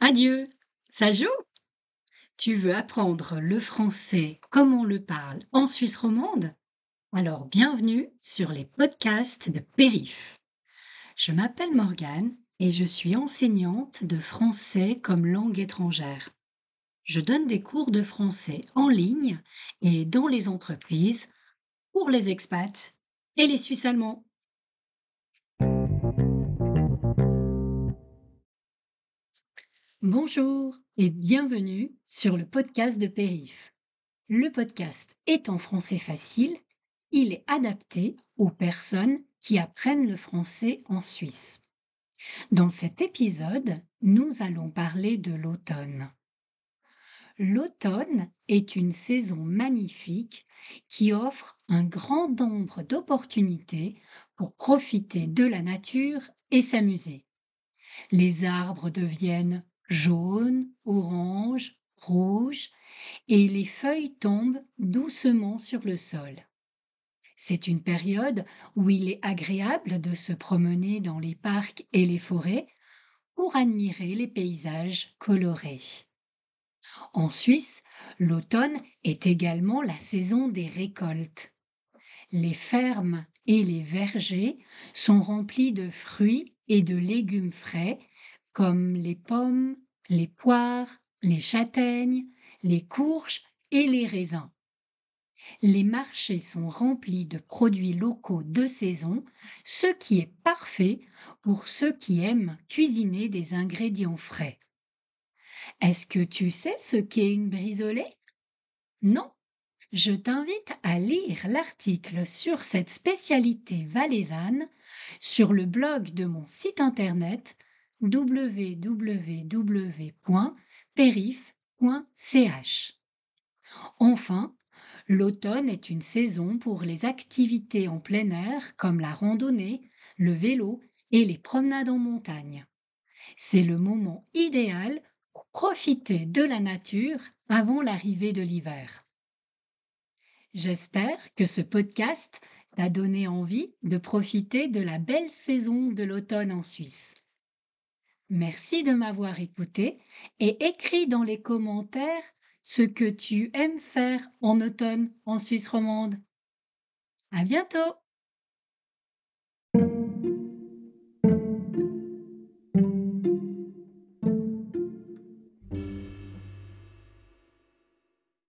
Adieu, ça joue? Tu veux apprendre le français comme on le parle en Suisse romande? Alors bienvenue sur les podcasts de Périph. Je m'appelle Morgane et je suis enseignante de français comme langue étrangère. Je donne des cours de français en ligne et dans les entreprises pour les expats et les Suisses allemands. Bonjour et bienvenue sur le podcast de Périph. Le podcast est en français facile, il est adapté aux personnes qui apprennent le français en Suisse. Dans cet épisode, nous allons parler de l'automne. L'automne est une saison magnifique qui offre un grand nombre d'opportunités pour profiter de la nature et s'amuser. Les arbres deviennent jaune, orange, rouge, et les feuilles tombent doucement sur le sol. C'est une période où il est agréable de se promener dans les parcs et les forêts pour admirer les paysages colorés. En Suisse, l'automne est également la saison des récoltes. Les fermes et les vergers sont remplis de fruits et de légumes frais comme les pommes, les poires, les châtaignes, les courges et les raisins. Les marchés sont remplis de produits locaux de saison, ce qui est parfait pour ceux qui aiment cuisiner des ingrédients frais. Est-ce que tu sais ce qu'est une brisolée? Non? Je t'invite à lire l'article sur cette spécialité valaisanne sur le blog de mon site internet www.perif.ch. Enfin, l'automne est une saison pour les activités en plein air comme la randonnée, le vélo et les promenades en montagne. C'est le moment idéal pour profiter de la nature avant l'arrivée de l'hiver. J'espère que ce podcast t'a donné envie de profiter de la belle saison de l'automne en Suisse. Merci de m'avoir écouté et écris dans les commentaires ce que tu aimes faire en automne en Suisse romande. À bientôt!